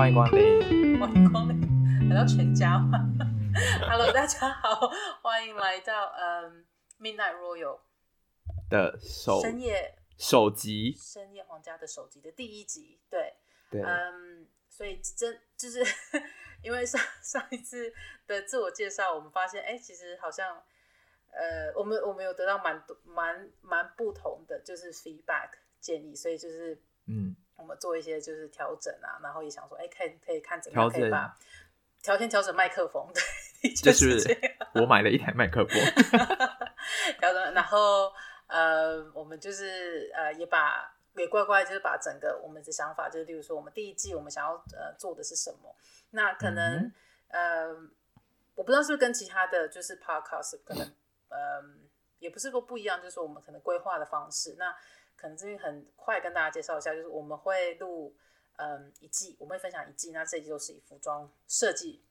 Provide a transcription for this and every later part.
欢迎光临，欢迎光临，来到全家吗？Hello，大家好，欢迎来到嗯、um, Midnight Royal 的首深夜首集，深夜皇家的首集的第一集，对，对，嗯、um,，所以真就是 因为上上一次的自我介绍，我们发现，哎，其实好像。呃，我们我们有得到蛮多蛮蛮不同的就是 feedback 建议，所以就是嗯，我们做一些就是调整啊，然后也想说，哎，可以可以看怎么样可以把条件调整麦克风，对，就是 我买了一台麦克风，调整，然后呃，我们就是呃也把也乖乖就是把整个我们的想法，就是例如说我们第一季我们想要呃做的是什么，那可能、嗯、呃我不知道是不是跟其他的就是 podcast 可能。嗯，也不是说不一样，就是说我们可能规划的方式。那可能这边很快跟大家介绍一下，就是我们会录嗯一季，我们会分享一季。那这一季就是以服装设计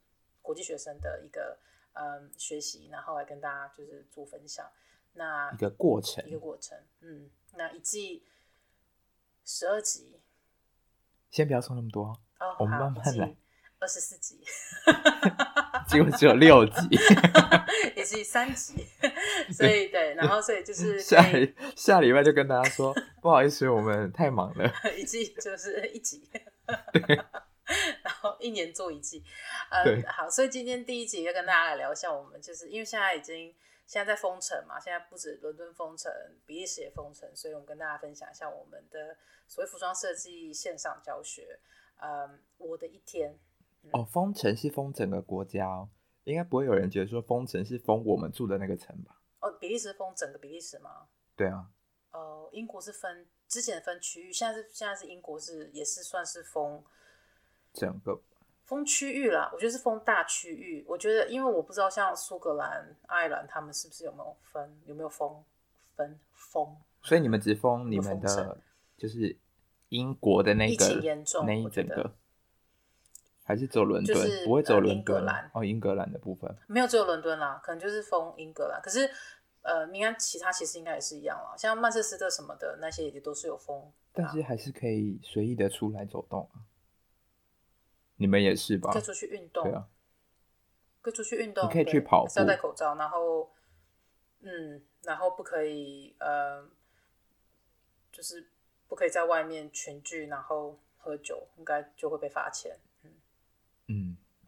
国际学生的一个嗯学习，然后来跟大家就是做分享。那一个过程，一个过程。嗯，那一季十二集，先不要说那么多，哦，我们慢慢来。二十四集。结果只有六集，也是三集，所以对，然后所以就是下下礼拜就跟大家说，不好意思，我们太忙了，一季就是一集，对，然后一年做一季，呃，好，所以今天第一集要跟大家来聊一下，我们就是因为现在已经现在在封城嘛，现在不止伦敦封城，比利时也封城，所以我们跟大家分享一下我们的所谓服装设计线上教学，嗯，我的一天。哦，封城是封整个国家哦，应该不会有人觉得说封城是封我们住的那个城吧？哦，比利时封整个比利时吗？对啊。哦、呃，英国是分之前分区域，现在是现在是英国是也是算是封整个封区域啦。我觉得是封大区域。我觉得，因为我不知道像苏格兰、爱尔兰他们是不是有没有分，有没有封分封？所以你们只封你们的，就是英国的那个疫情严重那一整个。还是走伦敦，就是、不会走伦敦。英格兰哦，英格兰的部分没有，只有伦敦啦，可能就是封英格兰。可是，呃，应该其他其实应该也是一样啦，像曼彻斯特什么的那些也都是有封。但是还是可以随意的出来走动啊。你们也是吧？可以出去运动，对啊，可以出去运动，你可以去跑步，要戴口罩，然后，嗯，然后不可以，呃，就是不可以在外面群聚，然后喝酒，应该就会被罚钱。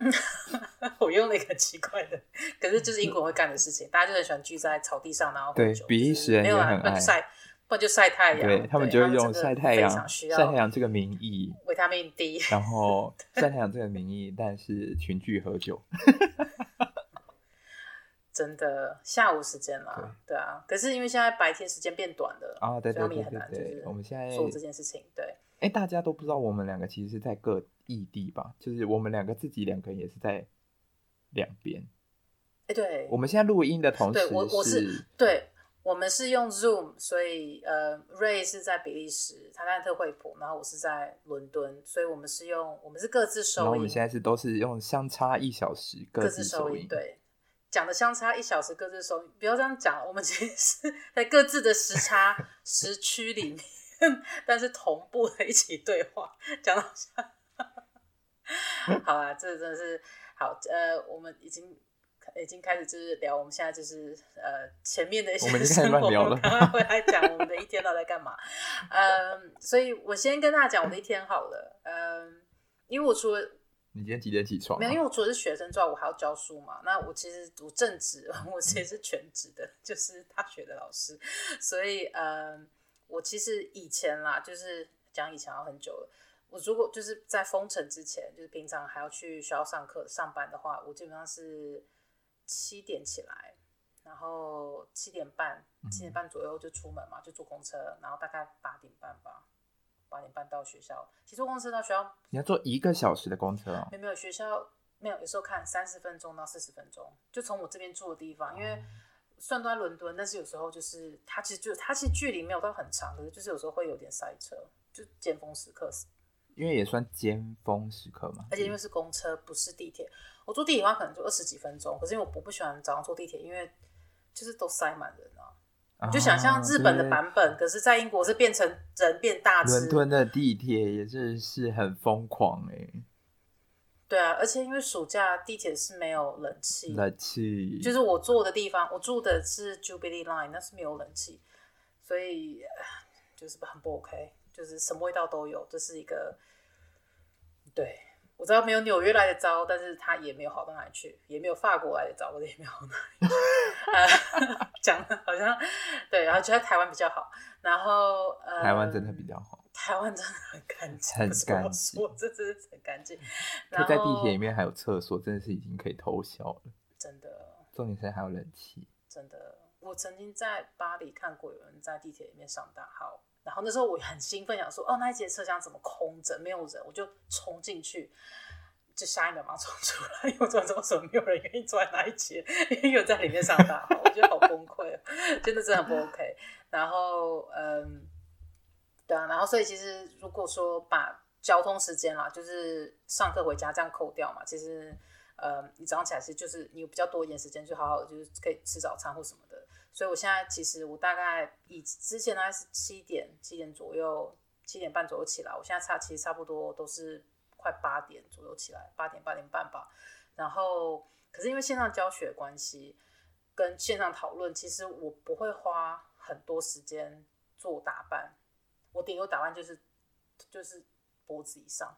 嗯，我用了一个奇怪的，可是就是英国人会干的事情，大家就很喜欢聚在草地上，然后对，比利时人也很爱。晒，不然就晒太阳，对他们就会用晒太阳、晒太阳这个名义，维他命 D，然后 晒太阳这个名义，但是群聚喝酒，真的下午时间嘛，对，啊，可是因为现在白天时间变短了啊，对对对对，我们现在做这件事情，对。哎，大家都不知道我们两个其实是在各异地吧？就是我们两个自己两个人也是在两边。哎，对，我们现在录音的同时，对，我我是对，我们是用 Zoom，所以呃，Ray 是在比利时，他在特惠普，然后我是在伦敦，所以我们是用我们是各自收音。然后我们现在是都是用相差一小时各自收音，对，讲的相差一小时各自收音，不要这样讲，我们其实是在各自的时差 时区里面。但是同步的一起对话，讲到下，好啊，这真的是好。呃，我们已经已经开始就是聊，我们现在就是呃前面的一些生活，我们刚刚回来讲我们的一天到底在干嘛。嗯，所以我先跟大家讲我的一天好了。嗯，因为我除了你今天几点起床啊？没有，因为我除了是学生之外，我还要教书嘛。那我其实读正职，我其实是全职的，就是大学的老师。所以嗯。我其实以前啦，就是讲以前要很久了。我如果就是在封城之前，就是平常还要去学校上课、上班的话，我基本上是七点起来，然后七点半、七点半左右就出门嘛，就坐公车，然后大概八点半吧，八点半到学校。其实坐公车到学校，你要坐一个小时的公车啊？没有没有，学校没有，有时候看三十分钟到四十分钟，就从我这边住的地方，因为。算都在伦敦，但是有时候就是它其实就它其实距离没有到很长，可是就是有时候会有点塞车，就尖峰时刻。因为也算尖峰时刻嘛。而且因为是公车，不是地铁。我坐地铁的话可能就二十几分钟，可是因为我不不喜欢早上坐地铁，因为就是都塞满人啊。啊就想象日本的版本，可是在英国是变成人变大。伦敦的地铁也是是很疯狂哎、欸。对啊，而且因为暑假地铁是没有冷气，冷气就是我坐的地方，我住的是 Jubilee Line，那是没有冷气，所以就是很不 OK，就是什么味道都有，这是一个对。我知道没有纽约来的糟，但是它也没有好到哪里去，也没有法国来的糟，我也没有好到哪里 讲的好像对，然后觉得台湾比较好，然后呃，台湾真的比较好，台湾真的很干净，很干净，我真的是很干净。可在地铁里面还有厕所，真的是已经可以偷笑了。真的，重点是还有冷气。真的，我曾经在巴黎看过有人在地铁里面上大号。然后那时候我很兴奋，想说哦，那一节车厢怎么空着，没有人，我就冲进去，就下一秒马上冲出来，因为我怎么这么说没有人愿意坐在那一节，因为有在里面上大号，我觉得好崩溃，真的真的很不 OK。然后嗯，对啊，然后所以其实如果说把交通时间啦，就是上课回家这样扣掉嘛，其实呃，你早上起来是就是你有比较多一点时间，就好好就是可以吃早餐或什么的。所以，我现在其实我大概以之前大概是七点七点左右，七点半左右起来。我现在差其实差不多都是快八点左右起来，八点八点半吧。然后，可是因为线上教学关系跟线上讨论，其实我不会花很多时间做打扮。我顶多打扮就是就是脖子以上。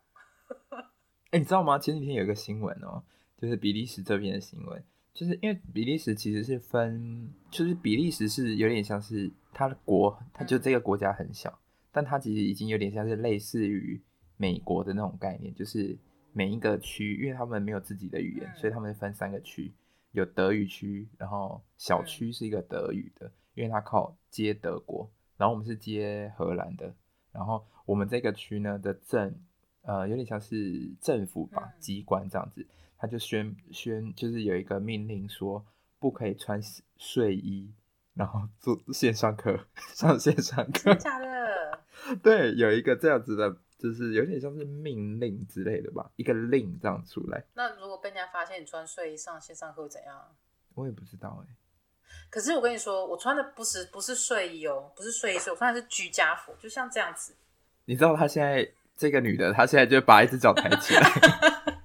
哎、欸，你知道吗？前几天有一个新闻哦，就是比利时这边的新闻。就是因为比利时其实是分，就是比利时是有点像是它的国，它就这个国家很小，但它其实已经有点像是类似于美国的那种概念，就是每一个区，因为他们没有自己的语言，所以他们分三个区，有德语区，然后小区是一个德语的，因为它靠接德国，然后我们是接荷兰的，然后我们这个区呢的政，呃，有点像是政府吧，机关这样子。他就宣宣，就是有一个命令说，不可以穿睡衣，然后做线上课，上线上课。假的？对，有一个这样子的，就是有点像是命令之类的吧，一个令这样出来。那如果被人家发现你穿睡衣上线上课会怎样？我也不知道哎、欸。可是我跟你说，我穿的不是不是睡衣哦，不是睡衣，我穿的是居家服，就像这样子。你知道她现在这个女的，她现在就把一只脚抬起来。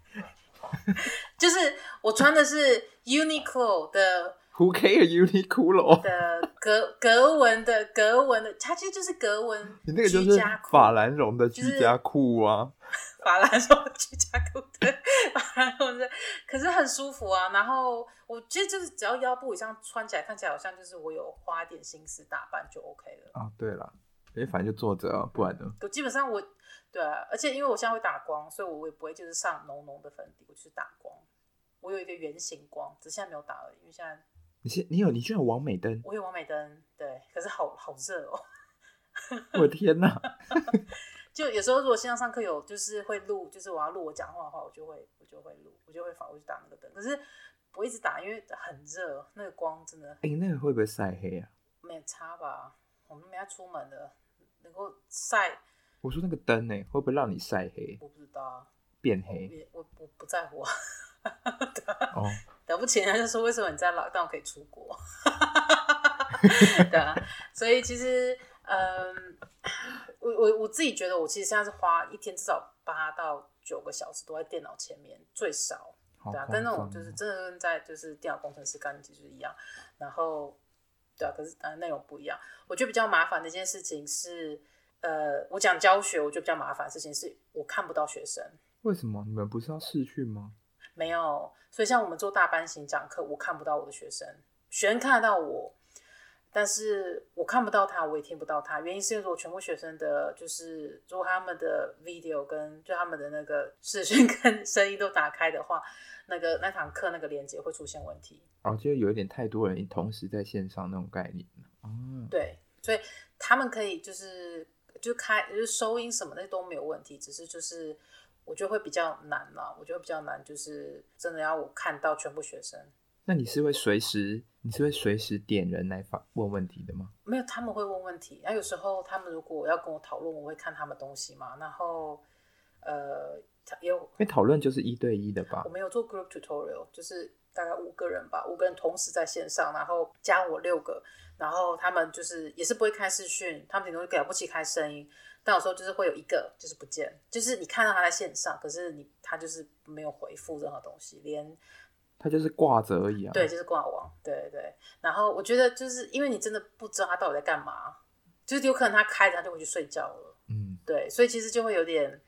就是我穿的是 Uniqlo 的，Who care Uniqlo 的格格纹的格纹的，它其实就是格纹。你那个就是法兰绒的居家裤啊，法兰绒居家裤，对，法兰绒的，可是很舒服啊。然后我其实就是只要腰部以上穿起来，看起来好像就是我有花一点心思打扮就 OK 了。啊，对了，哎，反正就坐着啊，不然呢？我基本上我。对啊，而且因为我现在会打光，所以我也不会就是上浓浓的粉底，我就是打光。我有一个圆形光，只是现在没有打而已。因为现在你有你居然有王美灯？我有王美灯，对，可是好好热哦。我的天哪！就有时候如果线上上课有就是会录，就是我要录我讲话的话，我就会我就会录，我就会反过去打那个灯。可是我一直打，因为很热，那个光真的。哎、欸，那个会不会晒黑啊？没差吧？我们没要出门的，能够晒。我说那个灯呢，会不会让你晒黑？我不知道啊，变黑？我我不在乎啊。哦，了不起，人家就说为什么你在老，但我可以出国？对啊，所以其实，嗯，我我我自己觉得，我其实现在是花一天至少八到九个小时都在电脑前面，最少。对啊，跟那种就是真的跟在就是电脑工程师干其实一样。然后，对啊，可是当然内容不一样。我觉得比较麻烦的一件事情是。呃，我讲教学，我觉得比较麻烦的事情是我看不到学生。为什么？你们不是要试训吗？没有，所以像我们做大班型讲课，我看不到我的学生，学生看得到我，但是我看不到他，我也听不到他。原因是因为我全部学生的，就是如果他们的 video 跟就他们的那个视讯 跟声音都打开的话，那个那堂课那个连接会出现问题。哦，就有一点太多人同时在线上那种概念。哦，对，所以他们可以就是。就开就是收音什么的都没有问题，只是就是我觉得会比较难嘛，我觉得比较难，就是真的要我看到全部学生。那你是会随时，你是会随时点人来发问问题的吗？没有，他们会问问题。然后有时候他们如果要跟我讨论，我会看他们东西嘛。然后呃，也有，因为讨论就是一对一的吧？我没有做 group tutorial，就是大概五个人吧，五个人同时在线上，然后加我六个，然后他们就是也是不会开视讯，他们顶多了不起开声音，但有时候就是会有一个就是不见，就是你看到他在线上，可是你他就是没有回复任何东西，连他就是挂着而已啊。对，就是挂网，对对。然后我觉得就是因为你真的不知道他到底在干嘛，就是有可能他开着他就回去睡觉了，嗯，对，所以其实就会有点。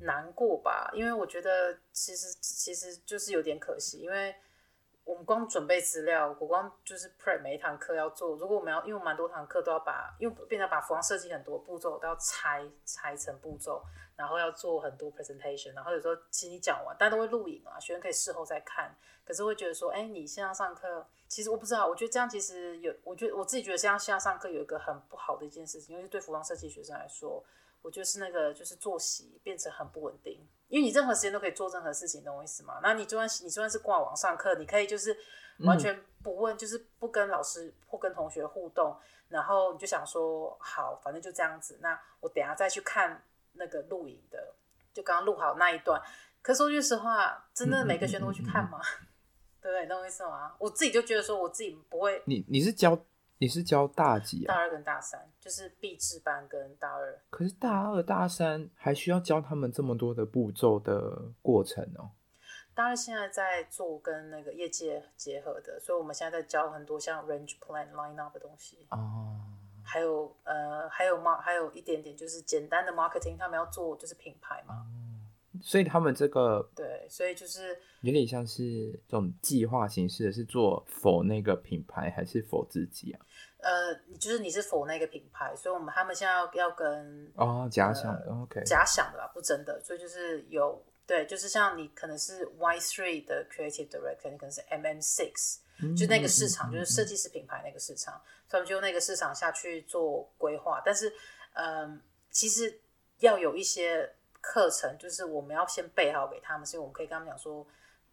难过吧，因为我觉得其实其实就是有点可惜，因为我们光准备资料，我光就是 prep 每一堂课要做，如果我们要，因为蛮多堂课都要把，因为变成把服装设计很多步骤都要拆拆成步骤，然后要做很多 presentation，然后有时候其实你讲完，大家都会录影啊，学生可以事后再看，可是会觉得说，哎，你线上上课，其实我不知道，我觉得这样其实有，我觉得我自己觉得这样线上上课有一个很不好的一件事情，因为对服装设计学生来说。我就是那个，就是作息变成很不稳定，因为你任何时间都可以做任何事情，懂我意思吗？那你就算你就算是挂网上课，你可以就是完全不问，嗯、就是不跟老师或跟同学互动，然后你就想说好，反正就这样子。那我等下再去看那个录影的，就刚刚录好那一段。可说句实话，真的每个学生都会去看吗？对不对？懂我意思吗？我自己就觉得说，我自己不会。你你是教？你是教大几啊？大二跟大三，就是毕制班跟大二。可是大二、大三还需要教他们这么多的步骤的过程哦。大二现在在做跟那个业界结合的，所以我们现在在教很多像 range plan、line up 的东西哦。还有呃，还有 mar 还有一点点就是简单的 marketing，他们要做就是品牌嘛。哦所以他们这个对，所以就是有点像是这种计划形式的，是做 for 那个品牌还是 for 自己啊？呃，就是你是 for 那个品牌，所以我们他们现在要要跟哦假想的、呃、OK 假想的吧，不真的，所以就是有对，就是像你可能是 Y three 的 creative director，你可能是 MM six，就那个市场、嗯、就是设计师品牌那个市场，所以我们就用那个市场下去做规划，但是嗯、呃，其实要有一些。课程就是我们要先备好给他们，所以我们可以跟他们讲说，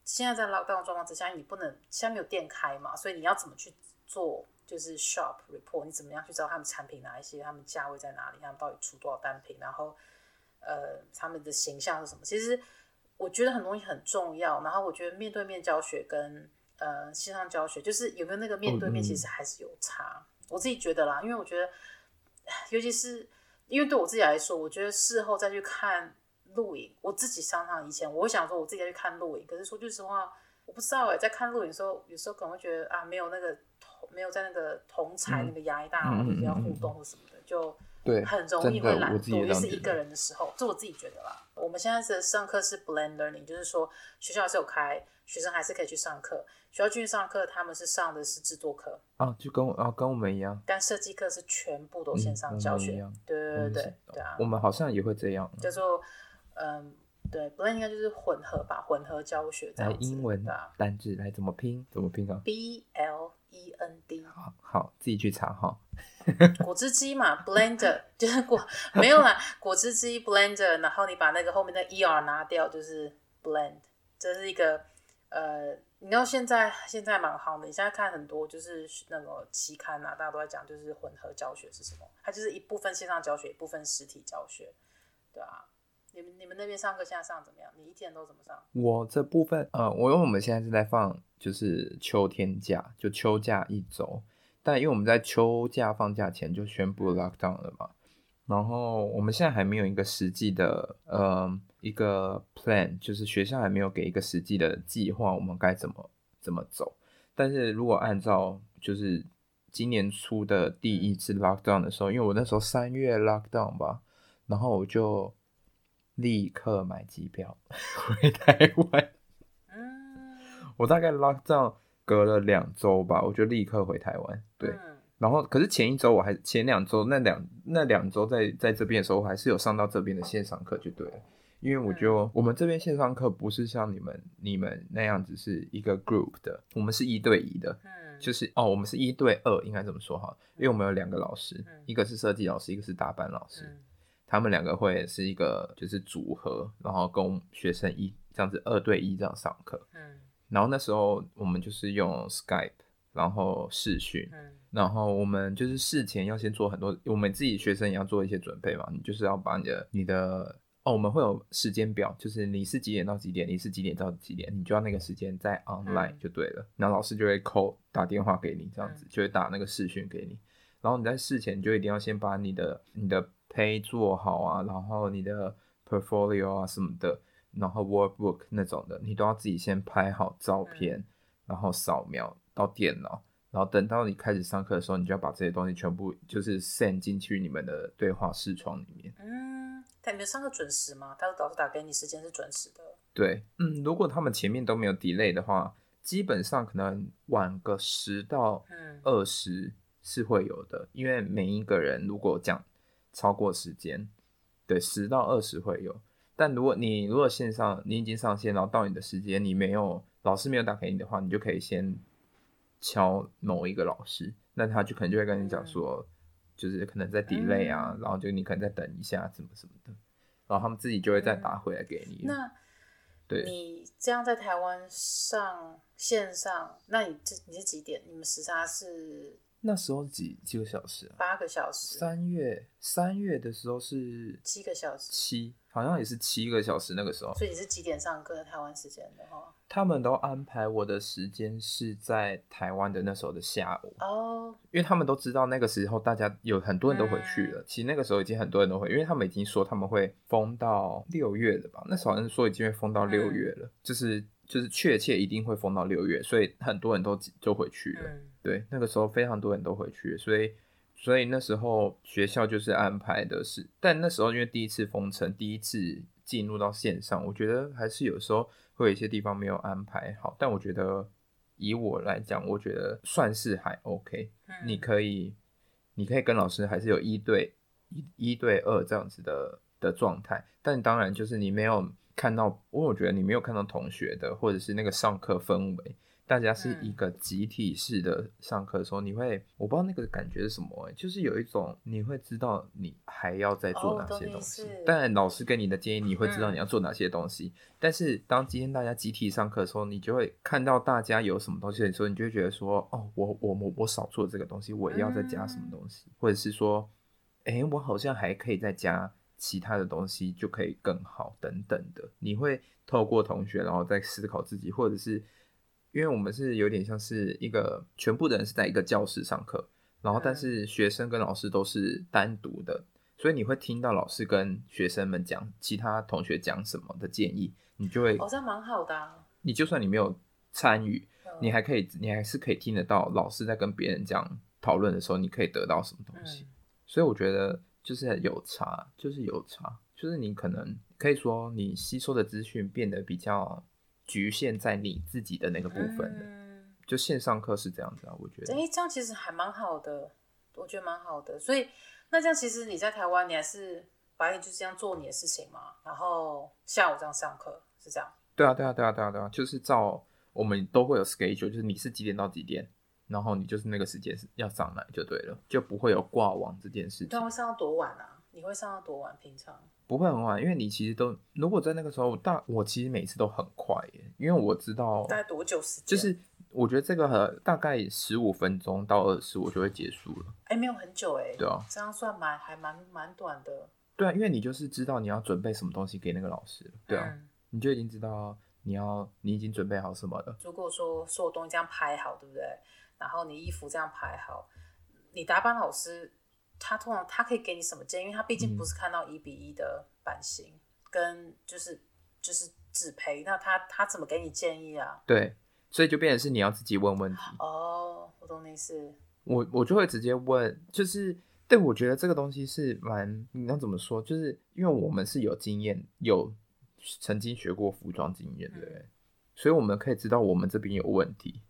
现在在 lockdown 状况之下，你不能现在没有店开嘛，所以你要怎么去做，就是 shop report，你怎么样去知道他们产品哪一些，他们价位在哪里，他们到底出多少单品，然后呃他们的形象是什么？其实我觉得很多东西很重要，然后我觉得面对面教学跟呃线上教学，就是有没有那个面对面，其实还是有差。我自己觉得啦，因为我觉得，尤其是。因为对我自己来说，我觉得事后再去看录影，我自己常常以前我会想说我自己要去看录影，可是说句实话，我不知道哎，在看录影的时候，有时候可能会觉得啊，没有那个同，没有在那个同才那个压力大，或者要互动或什么的，就对，很容易会懒惰，尤其是一个人的时候，这我自己觉得啦。我们现在的上课是 blend learning，就是说学校是有开，学生还是可以去上课。学校去上课，他们是上的是制作课啊，就跟啊跟我们一样。但设计课是全部都线上教学，嗯、对对对对对啊。我们好像也会这样。叫做嗯，对，不然应该就是混合吧，混合教学这样子。来英文的单字来怎么拼？怎么拼啊？B L E N D。好，好，自己去查哈。果汁机嘛，blender 就是果没有啦，果汁机 blender，然后你把那个后面的 E R 拿掉，就是 blend，这是一个呃。你知道现在现在蛮好的，你现在看很多就是那个期刊啊，大家都在讲，就是混合教学是什么？它就是一部分线上教学，一部分实体教学，对啊。你们你们那边上课现在上怎么样？你一天都怎么上？我这部分呃，我因为我们现在是在放就是秋天假，就秋假一周，但因为我们在秋假放假前就宣布 lockdown 了嘛，然后我们现在还没有一个实际的呃。一个 plan 就是学校还没有给一个实际的计划，我们该怎么怎么走。但是如果按照就是今年初的第一次 lockdown 的时候，因为我那时候三月 lockdown 吧，然后我就立刻买机票 回台湾。我大概 lockdown 隔了两周吧，我就立刻回台湾。对，然后可是前一周我还前两周那两那两周在在这边的时候，我还是有上到这边的线上课，就对了。因为我就我们这边线上课不是像你们你们那样子是一个 group 的，我们是一对一的，嗯，就是哦，我们是一对二，应该这么说哈，因为我们有两个老师，一个是设计老师，一个是打板老师，他们两个会是一个就是组合，然后跟学生一这样子二对一这样上课，嗯，然后那时候我们就是用 Skype，然后视讯，然后我们就是事前要先做很多，我们自己学生也要做一些准备嘛，你就是要把你的你的。哦，我们会有时间表，就是你是几点到几点，你是几点到几点，你就要那个时间在 online 就对了。嗯、然后老师就会 call 打电话给你，这样子、嗯、就会打那个视讯给你。然后你在事前就一定要先把你的你的 pay 做好啊，然后你的 portfolio 啊什么的，然后 workbook 那种的，你都要自己先拍好照片，嗯、然后扫描到电脑。然后等到你开始上课的时候，你就要把这些东西全部就是 send 进去你们的对话视窗里面。嗯，他你们上课准时吗？他的导师打给你时间是准时的。对，嗯，如果他们前面都没有 delay 的话，基本上可能晚个十到二十是会有的，嗯、因为每一个人如果讲超过时间，对，十到二十会有。但如果你如果线上你已经上线，然后到你的时间你没有老师没有打给你的话，你就可以先。敲某一个老师，那他就可能就会跟你讲说，就是可能在 delay 啊，嗯、然后就你可能再等一下，怎么什么的，然后他们自己就会再打回来给你。嗯、那，对，你这样在台湾上线上，那你这你是几点？你们时差是？那时候几几个小时啊？八个小时。三月三月的时候是七个小时。七。好像也是七个小时那个时候，所以你是几点上课？台湾时间的话，他们都安排我的时间是在台湾的那时候的下午哦，因为他们都知道那个时候大家有很多人都回去了。嗯、其实那个时候已经很多人都回，因为他们已经说他们会封到六月了吧？那时候好像说已经会封到六月了，嗯、就是就是确切一定会封到六月，所以很多人都就回去了。嗯、对，那个时候非常多人都回去了，所以。所以那时候学校就是安排的是，但那时候因为第一次封城，第一次进入到线上，我觉得还是有时候会有一些地方没有安排好。但我觉得以我来讲，我觉得算是还 OK。你可以，你可以跟老师还是有一对一、一对二这样子的的状态。但当然就是你没有看到，我我觉得你没有看到同学的，或者是那个上课氛围。大家是一个集体式的上课的时候，嗯、你会我不知道那个感觉是什么、欸，就是有一种你会知道你还要再做哪些东西。哦、但老师给你的建议，你会知道你要做哪些东西。嗯、但是当今天大家集体上课的时候，你就会看到大家有什么东西的时候，你就会觉得说，哦，我我我我少做这个东西，我要再加什么东西，嗯、或者是说，哎、欸，我好像还可以再加其他的东西，就可以更好等等的。你会透过同学，然后再思考自己，或者是。因为我们是有点像是一个全部的人是在一个教室上课，然后但是学生跟老师都是单独的，所以你会听到老师跟学生们讲其他同学讲什么的建议，你就会好像蛮好的啊。你就算你没有参与，你还可以，你还是可以听得到老师在跟别人讲讨论的时候，你可以得到什么东西。所以我觉得就是有差，就是有差，就是你可能可以说你吸收的资讯变得比较。局限在你自己的那个部分的，嗯、就线上课是这样子啊，我觉得。哎、欸，这样其实还蛮好的，我觉得蛮好的。所以那这样其实你在台湾，你还是白天就这样做你的事情嘛，然后下午这样上课是这样。对啊，对啊，对啊，对啊，对啊，就是照我们都会有 schedule，就是你是几点到几点，然后你就是那个时间是要上来就对了，就不会有挂网这件事情。你会上到多晚啊？你会上到多晚？平常？不会很晚，因为你其实都如果在那个时候，大我其实每次都很快耶，因为我知道大概多久时间，就是我觉得这个大概十五分钟到二十，我就会结束了。哎、欸，没有很久哎，对啊，这样算蛮还蛮蛮短的。对啊，因为你就是知道你要准备什么东西给那个老师了，对啊，嗯、你就已经知道你要你已经准备好什么了。如果说所有东西这样排好，对不对？然后你衣服这样排好，你打扮老师。他通常他可以给你什么建议？因为他毕竟不是看到一比一的版型，嗯、跟就是就是纸胚，那他他怎么给你建议啊？对，所以就变成是你要自己问问题。哦，我懂你意思。我我就会直接问，就是对，我觉得这个东西是蛮，你要怎么说？就是因为我们是有经验，有曾经学过服装经验，对不对？嗯、所以我们可以知道我们这边有问题。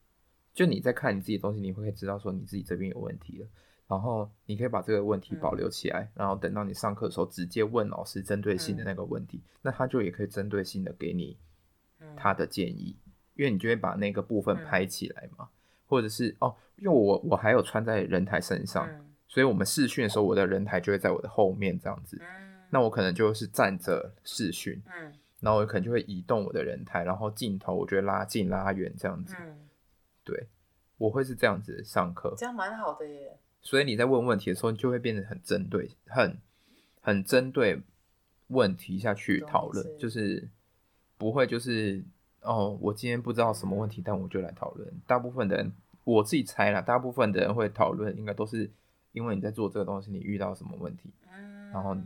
就你在看你自己的东西，你会知道说你自己这边有问题了。然后你可以把这个问题保留起来，嗯、然后等到你上课的时候直接问老师针对性的那个问题，嗯、那他就也可以针对性的给你他的建议，嗯、因为你就会把那个部分拍起来嘛，嗯、或者是哦，因为我我还有穿在人台身上，嗯、所以我们试训的时候，我的人台就会在我的后面这样子，嗯、那我可能就是站着试训，嗯、然后我可能就会移动我的人台，然后镜头我就会拉近拉远这样子，嗯、对，我会是这样子上课，这样蛮好的耶。所以你在问问题的时候，你就会变得很针对，很很针对问题下去讨论，就是不会就是哦，我今天不知道什么问题，嗯、但我就来讨论。大部分的人，我自己猜啦，大部分的人会讨论，应该都是因为你在做这个东西，你遇到什么问题，嗯、然后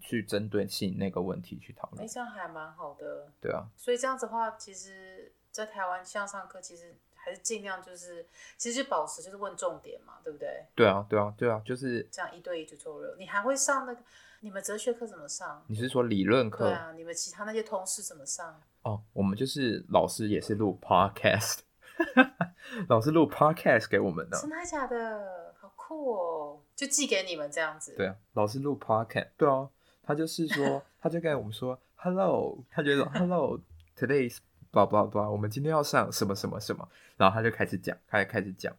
去针对性那个问题去讨论。哎，这样还蛮好的。对啊。所以这样子的话，其实，在台湾线上上课，其实还是尽量就是，其实就保持就是问重点嘛，对不对？对啊，对啊，对啊，就是这样一对一就做了。你还会上那个？你们哲学课怎么上？你是说理论课？对啊，你们其他那些同事怎么上？哦，我们就是老师也是录 podcast，老师录 podcast 给我们的。真的假的？好酷哦！就寄给你们这样子。对啊，老师录 podcast，对啊，他就是说，他就跟我们说 hello，他觉得 hello，today's blah blah blah，我们今天要上什么什么什么，然后他就开始讲，他就开始讲。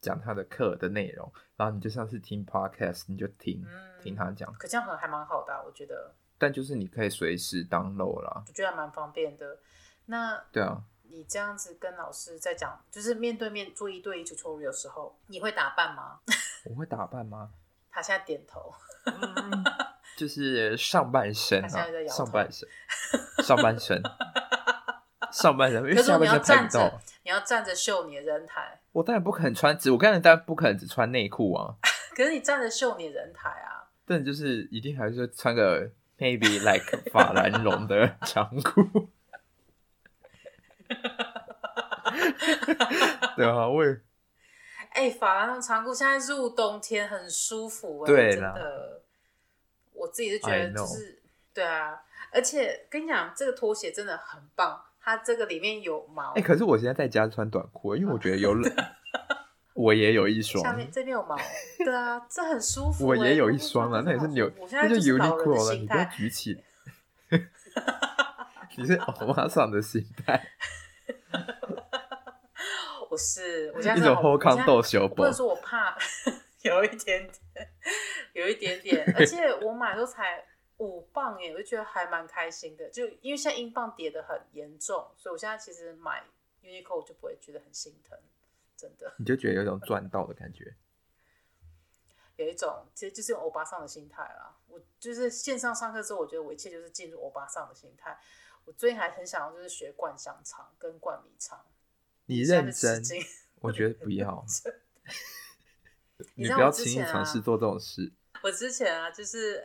讲他的课的内容，然后你就像是听 podcast，你就听、嗯、听他讲。可这样还蛮好的、啊，我觉得。但就是你可以随时 download 啦，我觉得还蛮方便的。那对啊，你这样子跟老师在讲，就是面对面做一对一 tutorial 的时候，你会打扮吗？我会打扮吗？他现在点头，嗯、就是上半身啊，上半身，上半身。上半身，因为下半身拍不到。你要站着秀你的人台。我当然不可能穿只，我刚才当然不可能只穿内裤啊。可是你站着秀你的人台啊。但就是一定还是穿个 maybe like 法兰绒的长裤。对啊，我也。哎、欸，法兰绒长裤现在入冬天很舒服、欸，对真的。我自己是觉得就是，对啊，而且跟你讲，这个拖鞋真的很棒。它这个里面有毛，哎、欸，可是我现在在家穿短裤，因为我觉得有冷。我也有一双，下面这边有毛，对啊，这很舒服。我也有一双啊，那也是牛，那就 Uniqlo 了。你不要举起，你是欧巴桑的心态。我是，我现在一种后康豆修，不能说我怕，有一点点，有一点点，而且我买都才。五磅耶，我就觉得还蛮开心的。就因为现在英镑跌得很严重，所以我现在其实买 Uniqlo 就不会觉得很心疼，真的。你就觉得有一种赚到的感觉，有一种其实就是用欧巴桑的心态啦。我就是线上上课之后，我觉得我一切就是进入欧巴桑的心态。我最近还很想要就是学灌香肠跟灌米肠。你认真？我觉得不 要。你不要轻易尝试做这种事。我之前啊，就是。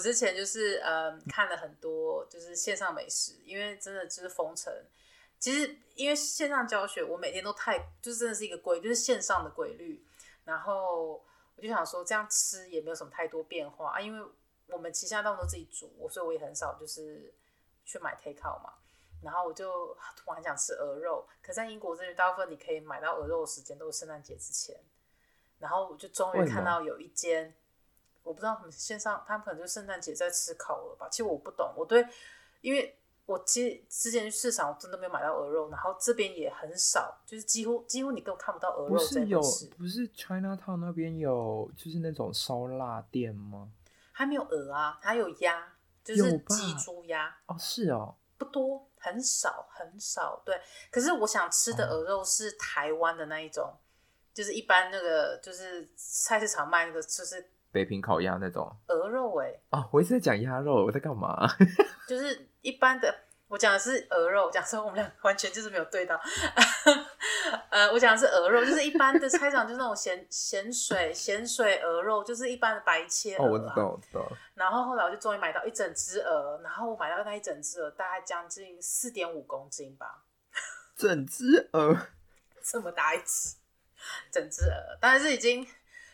我之前就是呃看了很多就是线上美食，因为真的就是封城。其实因为线上教学，我每天都太就是真的是一个规，就是线上的规律。然后我就想说，这样吃也没有什么太多变化啊，因为我们其实现在都自己煮，所以我也很少就是去买 take out 嘛。然后我就突然想吃鹅肉，可在英国这边大部分你可以买到鹅肉的时间都是圣诞节之前。然后我就终于看到有一间。我不知道他们线上，他们可能就圣诞节在吃烤鹅吧。其实我不懂，我对，因为我其实之前去市场，我真的没有买到鹅肉，然后这边也很少，就是几乎几乎你都看不到鹅肉在有，不是 Chinatown 那边有，就是那种烧腊店吗？还没有鹅啊，还有鸭，就是鸡猪鸭。哦，是哦，不多，很少很少。对，可是我想吃的鹅肉是台湾的那一种，哦、就是一般那个就是菜市场卖那个，就是。北平烤鸭那种鹅肉哎、欸、哦，我一直在讲鸭肉，我在干嘛？就是一般的，我讲的是鹅肉，讲说我们俩完全就是没有对到。呃，我讲的是鹅肉，就是一般的菜场，就是那种咸咸水咸水鹅肉，就是一般的白切鹅。哦，我知道，我知道。然后后来我就终于买到一整只鹅，然后我买到那一整只鹅大概将近四点五公斤吧。整只鹅 这么大一只，整只鹅，当然是已经。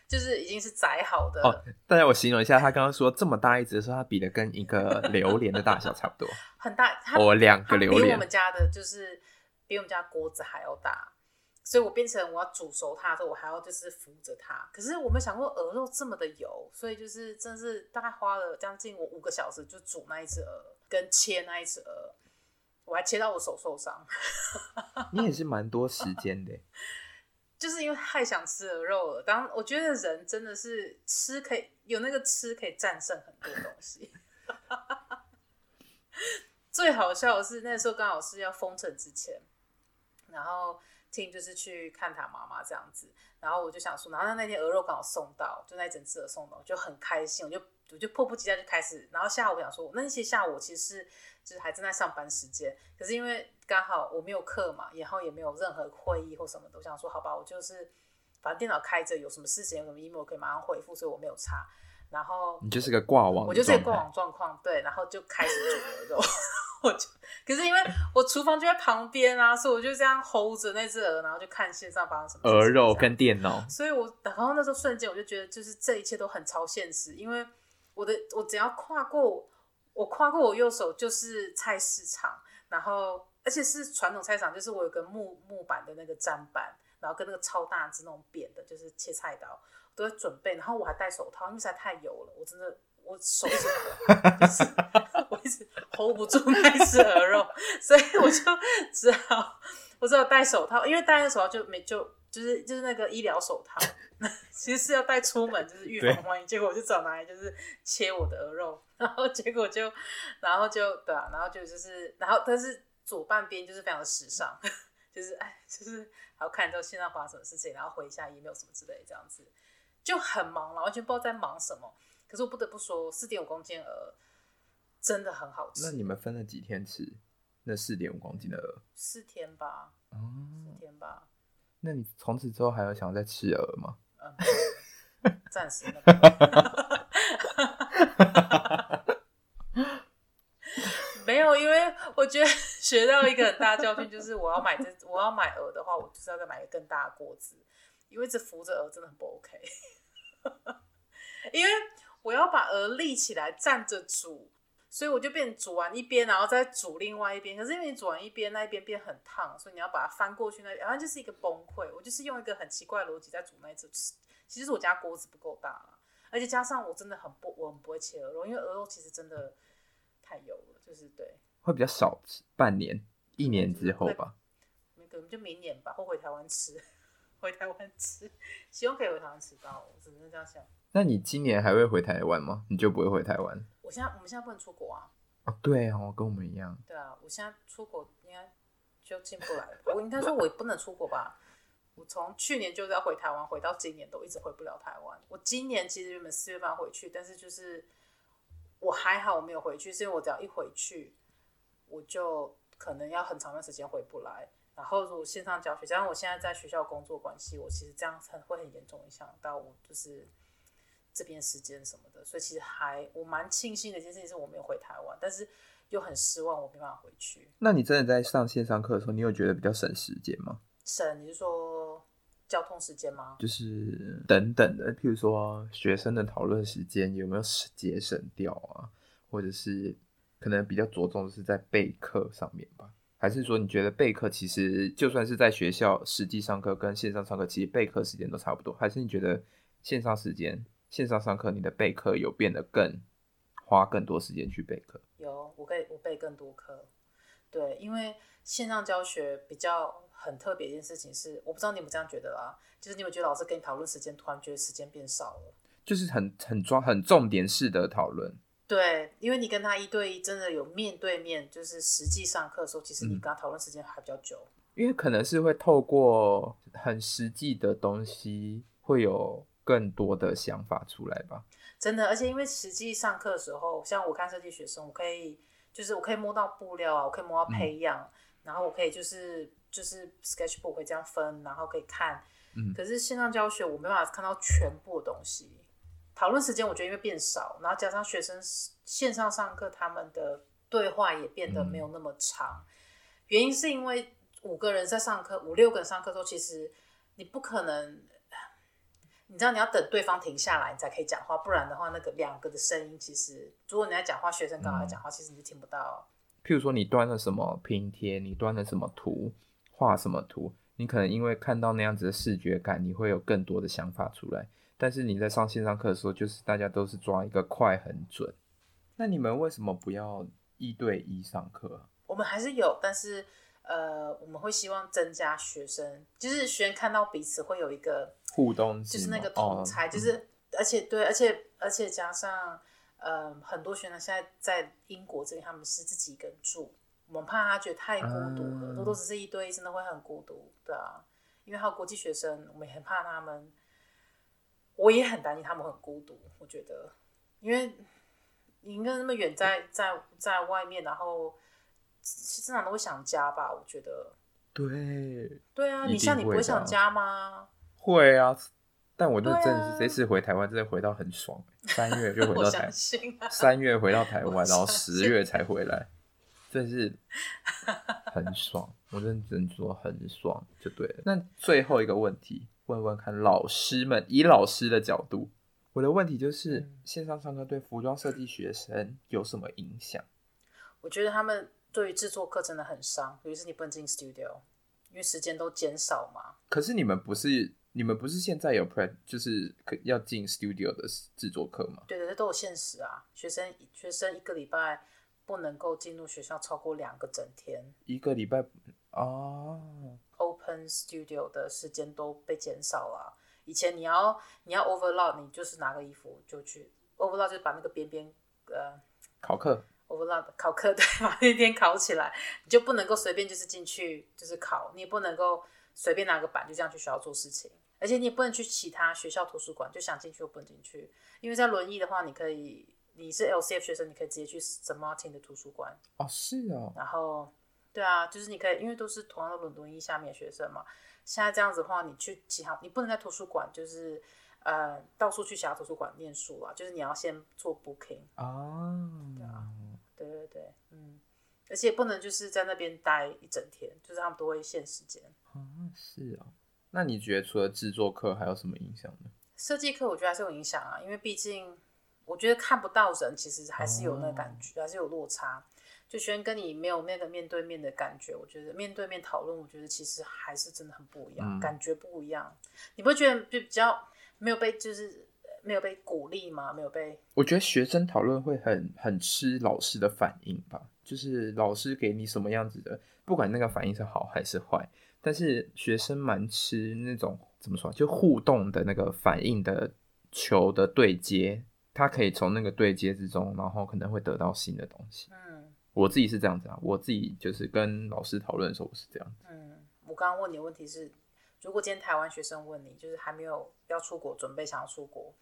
就是已经是宰好的哦。大家我形容一下，他刚刚说这么大一只的时候，它比的跟一个榴莲的大小差不多，很大。我两个榴莲比我们家的就是比我们家锅子还要大，所以我变成我要煮熟它的时候，我还要就是扶着它。可是我没想过鹅肉这么的油，所以就是真的是大概花了将近我五个小时就煮那一只鹅跟切那一只鹅，我还切到我手受伤。你也是蛮多时间的。就是因为太想吃鹅肉了。当我觉得人真的是吃可以有那个吃可以战胜很多东西。最好笑的是那时候刚好是要封城之前，然后就是去看他妈妈这样子，然后我就想说，然后那天鹅肉刚好送到，就那一整次的送到，我就很开心，我就我就迫不及待就开始，然后下午我想说，那些下午其实是就是还正在上班时间，可是因为刚好我没有课嘛，然后也没有任何会议或什么的，我想说好吧，我就是反正电脑开着，有什么事情有什么 email 可以马上回复，所以我没有查。然后你就是个挂网，我就是个挂网状况，对，然后就开始煮鹅肉，我就可是因为我厨房就在旁边啊，所以我就这样 hold 着那只鹅，然后就看线上发生什么鹅肉跟电脑，所以我然后那时候瞬间我就觉得，就是这一切都很超现实，因为我的我只要跨过我跨过我右手就是菜市场，然后而且是传统菜市场，就是我有个木木板的那个砧板，然后跟那个超大只那种扁的，就是切菜刀。都在准备，然后我还戴手套，因为实在太油了，我真的我手一直抖，就是 我一直 hold 不住那只鹅肉，所以我就只好我只好戴手套，因为戴那手套就没就就是就是那个医疗手套，其实是要带出门，就是预防万一。结果我就找拿来就是切我的鹅肉，然后结果就然后就对啊，然后就就是然后但是左半边就是非常的时尚，就是哎就是还要看到现在发生什么事情，然后回一下 email 什么之类这样子。就很忙了，完全不知道在忙什么。可是我不得不说，四点五公斤鹅真的很好吃。那你们分了几天吃？那四点五公斤的鹅？四天吧。哦，四天吧。那你从此之后还有想要再吃鹅吗？嗯，暂时没有。没有，因为我觉得学到一个很大的教训，就是我要买这我要买鹅的话，我就是要再买一个更大的锅子，因为这扶着鹅真的很不 OK。因为我要把鹅立起来站着煮，所以我就变煮完一边，然后再煮另外一边。可是因为你煮完一边，那一边变很烫，所以你要把它翻过去那边，然后就是一个崩溃。我就是用一个很奇怪的逻辑在煮那一次。其实我家锅子不够大了，而且加上我真的很不，我很不会切鹅肉，因为鹅肉其实真的太油了，就是对。会比较少吃，半年、一年之后吧。可能就明年吧，或回台湾吃。回台湾吃，希望可以回台湾吃到，我只能这样想。那你今年还会回台湾吗？你就不会回台湾？我现在我们现在不能出国啊。哦，对哦，跟我们一样。对啊，我现在出国应该就进不来了。我应该说，我也不能出国吧？我从去年就是要回台湾，回到今年都一直回不了台湾。我今年其实原本四月份要回去，但是就是我还好，我没有回去，是因为我只要一回去，我就可能要很长的时间回不来。然后如果线上教学，加上我现在在学校工作关系，我其实这样很会很严重影响到我就是这边时间什么的，所以其实还我蛮庆幸的一件事情是我没有回台湾，但是又很失望我没办法回去。那你真的在上线上课的时候，你有觉得比较省时间吗？省，你是说交通时间吗？就是等等的，譬如说学生的讨论时间有没有节省掉啊？或者是可能比较着重的是在备课上面吧？还是说你觉得备课其实就算是在学校实际上课跟线上上课，其实备课时间都差不多？还是你觉得线上时间线上上课你的备课有变得更花更多时间去备课？有，我可以我备更多课。对，因为线上教学比较很特别一件事情是，我不知道你们这样觉得啦，就是你们觉得老师跟你讨论时间，突然觉得时间变少了，就是很很抓很重点式的讨论。对，因为你跟他一对一，真的有面对面，就是实际上课的时候，其实你跟他讨论时间还比较久。因为可能是会透过很实际的东西，会有更多的想法出来吧。真的，而且因为实际上课的时候，像我看设计学生，我可以就是我可以摸到布料啊，我可以摸到培养，嗯、然后我可以就是就是 sketchbook 会这样分，然后可以看。嗯。可是线上教学，我没办法看到全部的东西。讨论时间我觉得因为变少，然后加上学生线上上课，他们的对话也变得没有那么长。嗯、原因是因为五个人在上课，五六个人上课的时候，其实你不可能，你知道你要等对方停下来，你才可以讲话，不然的话，那个两个的声音其实，如果你在讲话，学生刚好在讲话，嗯、其实你就听不到。譬如说你端了什么拼贴，你端了什么图，画什么图，你可能因为看到那样子的视觉感，你会有更多的想法出来。但是你在上线上课的时候，就是大家都是抓一个快很准。那你们为什么不要一对一上课？我们还是有，但是呃，我们会希望增加学生，就是学生看到彼此会有一个互动，就是那个同侪，就是、嗯、而且对，而且而且加上呃，很多学生现在在英国这里，他们是自己一个人住，我们怕他觉得太孤独了，多多、只是一对一，真的会很孤独，对啊。因为还有国际学生，我们也很怕他们，我也很担心他们很孤独。我觉得，因为你应该那么远，在在在外面，然后正常都会想家吧？我觉得，对，对啊，你像你不会想家吗？会啊。但我就真的是这次回台湾，真的回到很爽。三月就 回到台，三月回到台湾，然后十月才回来，真是 很爽。我真的只能说很爽就对了。那最后一个问题，问问看老师们，以老师的角度，我的问题就是线上上课对服装设计学生有什么影响？我觉得他们对于制作课真的很伤，尤其是你不能进 studio，因为时间都减少嘛。可是你们不是？你们不是现在有 pre 就是要进 studio 的制作课吗？对对，都有限时啊。学生学生一个礼拜不能够进入学校超过两个整天。一个礼拜哦。Open studio 的时间都被减少了。以前你要你要 overload，你就是拿个衣服就去 overload，就把那个边边呃考课 overload 考课 对，把那边考起来，你就不能够随便就是进去就是考，你也不能够随便拿个板就这样去学校做事情。而且你也不能去其他学校图书馆，就想进去又不能进去，因为在轮椅的话，你可以，你是 LCF 学生，你可以直接去 St. Martin 的图书馆。哦，是哦。然后，对啊，就是你可以，因为都是同样的轮轮椅下面的学生嘛。现在这样子的话，你去其他，你不能在图书馆，就是呃，到处去其他图书馆念书啊，就是你要先做 booking。哦。对啊，对对对，嗯。而且不能就是在那边待一整天，就是他们都会限时间。哦，是哦。那你觉得除了制作课还有什么影响呢？设计课我觉得还是有影响啊，因为毕竟我觉得看不到人，其实还是有那个感觉，哦、还是有落差。就学生跟你没有那个面对面的感觉，我觉得面对面讨论，我觉得其实还是真的很不一样，嗯、感觉不一样。你不会觉得就比较没有被就是没有被鼓励吗？没有被？我觉得学生讨论会很很吃老师的反应吧，就是老师给你什么样子的，不管那个反应是好还是坏。但是学生蛮吃那种怎么说，就互动的那个反应的球的对接，他可以从那个对接之中，然后可能会得到新的东西。嗯，我自己是这样子啊，我自己就是跟老师讨论的时候我是这样子。嗯，我刚刚问你的问题是，如果今天台湾学生问你，就是还没有要出国，准备想要出国，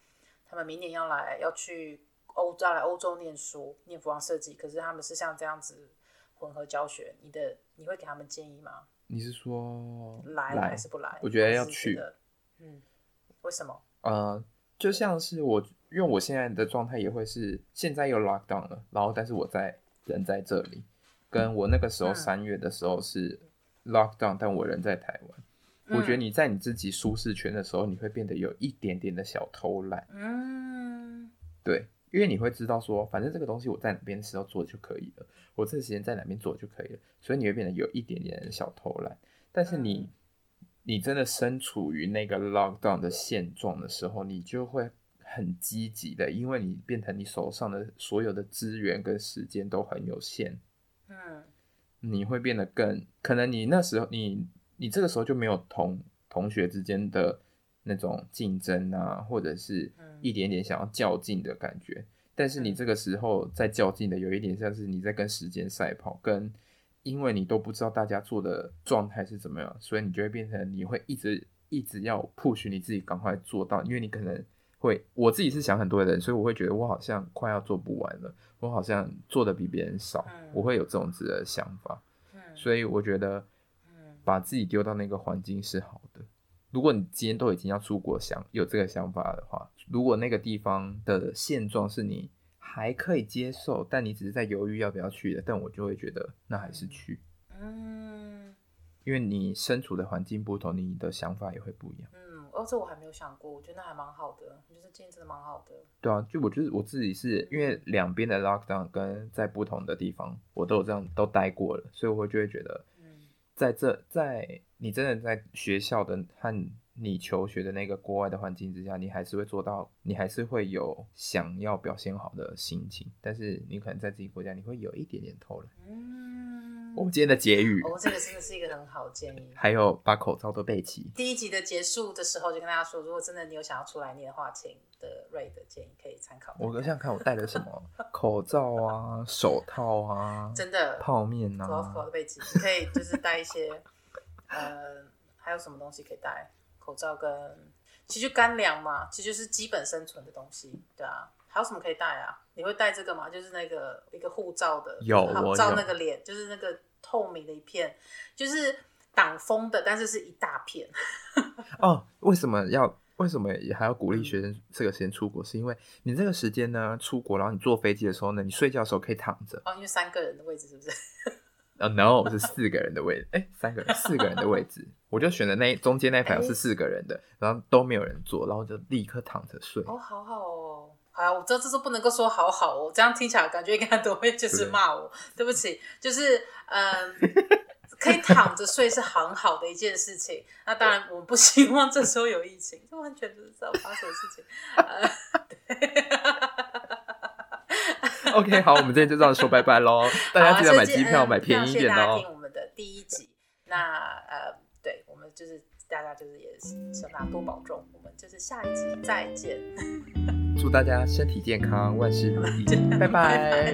他们明年要来要去欧要来欧洲念书，念服装设计，可是他们是像这样子混合教学，你的你会给他们建议吗？你是说来还是不来？我觉得要去。嗯，为什么？呃，就像是我，因为我现在的状态也会是现在又 lock down 了，然后但是我在人在这里，跟我那个时候三月的时候是 lock down，但我人在台湾。嗯，我觉得你在你自己舒适圈的时候，你会变得有一点点的小偷懒。嗯，对。因为你会知道说，反正这个东西我在哪边的时候做就可以了，我这个时间在哪边做就可以了，所以你会变得有一点点小偷懒。但是你，你真的身处于那个 lockdown 的现状的时候，你就会很积极的，因为你变成你手上的所有的资源跟时间都很有限。嗯，你会变得更可能，你那时候你你这个时候就没有同同学之间的。那种竞争啊，或者是一点点想要较劲的感觉，嗯、但是你这个时候在较劲的，有一点像是你在跟时间赛跑，跟因为你都不知道大家做的状态是怎么样，所以你就会变成你会一直一直要 push 你自己赶快做到，因为你可能会，我自己是想很多的人，所以我会觉得我好像快要做不完了，我好像做的比别人少，嗯、我会有这种子的想法，嗯、所以我觉得，把自己丢到那个环境是好的。如果你今天都已经要出国想有这个想法的话，如果那个地方的现状是你还可以接受，但你只是在犹豫要不要去的，但我就会觉得那还是去，嗯，因为你身处的环境不同，你的想法也会不一样。嗯，哦，这我还没有想过，我觉得那还蛮好的，我觉得今天真的蛮好的。对啊，就我觉得我自己是因为两边的 lockdown 跟在不同的地方，我都有这样都待过了，所以我就会觉得。在这，在你真的在学校的和你求学的那个国外的环境之下，你还是会做到，你还是会有想要表现好的心情，但是你可能在自己国家，你会有一点点偷懒。嗯，我们今天的结语，哦，这个真的是一个很好的建议。还有把口罩都备齐。第一集的结束的时候，就跟大家说，如果真的你有想要出来念的话，请的 Ray 的建议可以参考。我想想看，我带了什么？口罩啊，手套啊，真的，泡面啊，口罩备齐，你可以就是带一些，呃，还有什么东西可以带？口罩跟其实干粮嘛，其实就是基本生存的东西，对啊。还有什么可以带啊？你会带这个吗？就是那个一个护照的，有护照那个脸，就是那个透明的一片，就是挡风的，但是是一大片。哦，为什么要？为什么也还要鼓励学生这个时间出国？是因为你这个时间呢出国，然后你坐飞机的时候呢，你睡觉的时候可以躺着。哦，因为三个人的位置是不是？哦、oh,，no，是四个人的位置。哎、欸，三个人，四个人的位置，我就选的那中间那排是四个人的，然后都没有人坐，然后就立刻躺着睡。哦，好好哦。好啊，我知道这是不能够说好好哦，这样听起来感觉应该都会就是骂我。对，对不起，就是嗯。可以躺着睡是很好的一件事情。那当然，我们不希望这时候有疫情，这完全不知道发生的事情。呃、OK，好，我们今天就这样说拜拜喽。大家记得买机票，啊、买便宜一点哦。谢谢大家听我们的第一集。那呃，对我们就是大家就是也是希望大家多保重。我们就是下一集再见。祝大家身体健康，万事如意。拜拜。